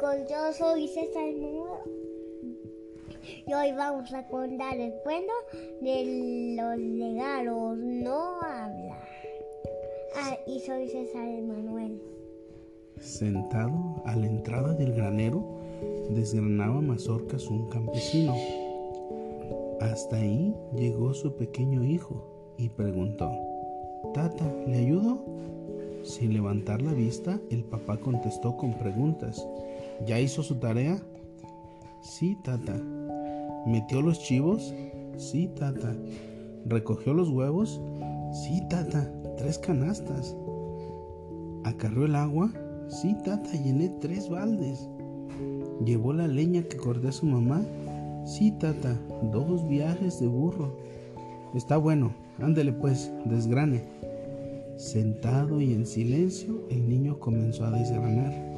yo soy César Manuel y hoy vamos a contar el cuento de los regalos no habla. Ah, y soy César Manuel. Sentado a la entrada del granero, desgranaba mazorcas un campesino. Hasta ahí llegó su pequeño hijo y preguntó, Tata, ¿le ayudo? Sin levantar la vista, el papá contestó con preguntas. ¿Ya hizo su tarea? Sí, tata. ¿Metió los chivos? Sí, tata. ¿Recogió los huevos? Sí, tata. Tres canastas. ¿Acarrió el agua? Sí, tata. Llené tres baldes. ¿Llevó la leña que corté a su mamá? Sí, tata. Dos viajes de burro. Está bueno. Ándele pues, desgrane. Sentado y en silencio, el niño comenzó a desgranar.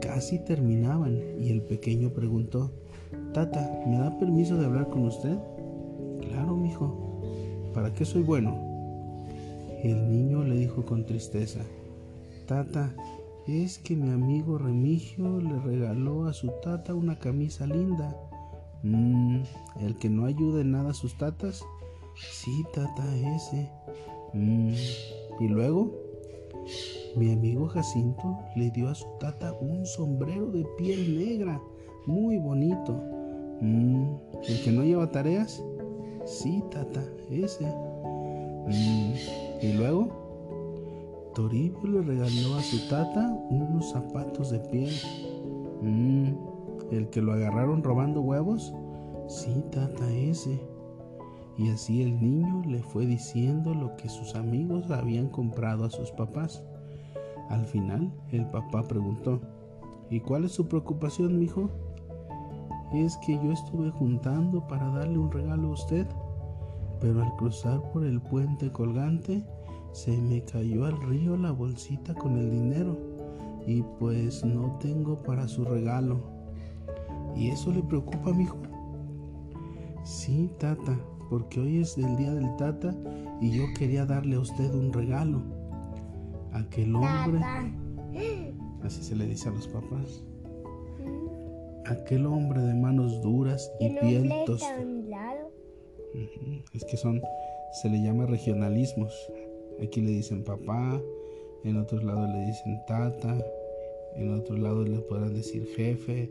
Casi terminaban y el pequeño preguntó, Tata, ¿me da permiso de hablar con usted? Claro, mijo. ¿Para qué soy bueno? El niño le dijo con tristeza, Tata, es que mi amigo Remigio le regaló a su tata una camisa linda. Mmm, ¿el que no ayuda en nada a sus tatas? Sí, tata, ese. Mmm, y luego, mi amigo Jacinto le dio a su tata un sombrero de piel negra, muy bonito. Mm, ¿El que no lleva tareas? Sí, tata, ese. Mm, y luego, Toribio le regaló a su tata unos zapatos de piel. Mm, ¿El que lo agarraron robando huevos? Sí, tata, ese. Y así el niño le fue diciendo lo que sus amigos habían comprado a sus papás. Al final, el papá preguntó, ¿Y cuál es su preocupación, mijo? Es que yo estuve juntando para darle un regalo a usted, pero al cruzar por el puente colgante se me cayó al río la bolsita con el dinero y pues no tengo para su regalo. ¿Y eso le preocupa, mijo? Sí, tata, porque hoy es el día del tata y yo quería darle a usted un regalo. Aquel hombre, así se le dice a los papás, aquel hombre de manos duras y piel tostada. Es que son, se le llama regionalismos. Aquí le dicen papá, en otros lados le dicen tata, en otros lados le podrán decir jefe,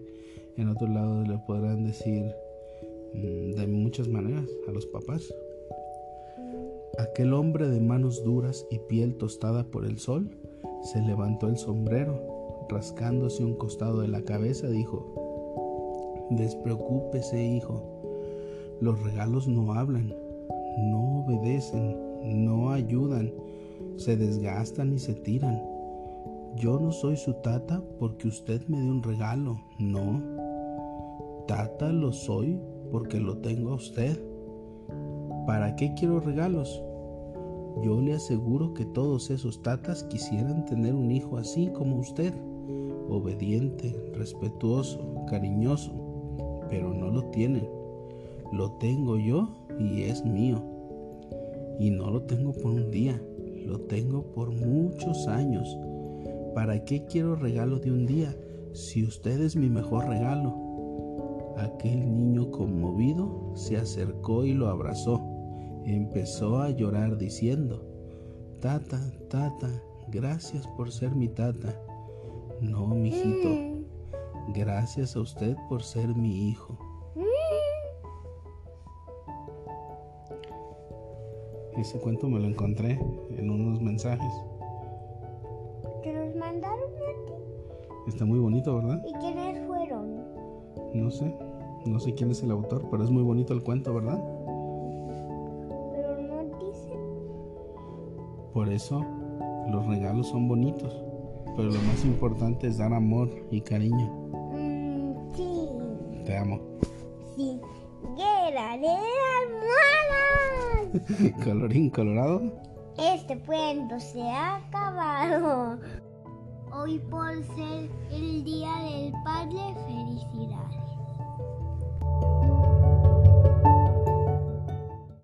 en otros lados le podrán decir Mm, de muchas maneras a los papás. Aquel hombre de manos duras y piel tostada por el sol se levantó el sombrero, rascándose un costado de la cabeza, dijo, Despreocúpese, hijo, los regalos no hablan, no obedecen, no ayudan, se desgastan y se tiran. Yo no soy su tata porque usted me dé un regalo, no. Tata lo soy porque lo tengo a usted. ¿Para qué quiero regalos? Yo le aseguro que todos esos tatas quisieran tener un hijo así como usted, obediente, respetuoso, cariñoso, pero no lo tienen. Lo tengo yo y es mío. Y no lo tengo por un día, lo tengo por muchos años. ¿Para qué quiero regalo de un día si usted es mi mejor regalo? Aquel niño conmovido se acercó y lo abrazó. Empezó a llorar diciendo, Tata, tata, gracias por ser mi tata. No, mijito, gracias a usted por ser mi hijo. Ese cuento me lo encontré en unos mensajes. ¿Te los mandaron a ti? Está muy bonito, ¿verdad? ¿Y quiénes fueron? No sé. No sé quién es el autor, pero es muy bonito el cuento, ¿verdad? Por eso los regalos son bonitos, pero lo más importante es dar amor y cariño. Mm, sí. Te amo. Sí. Guerra de almohadas. Colorín colorado. Este cuento se ha acabado. Hoy por ser el Día del Padre, felicidad.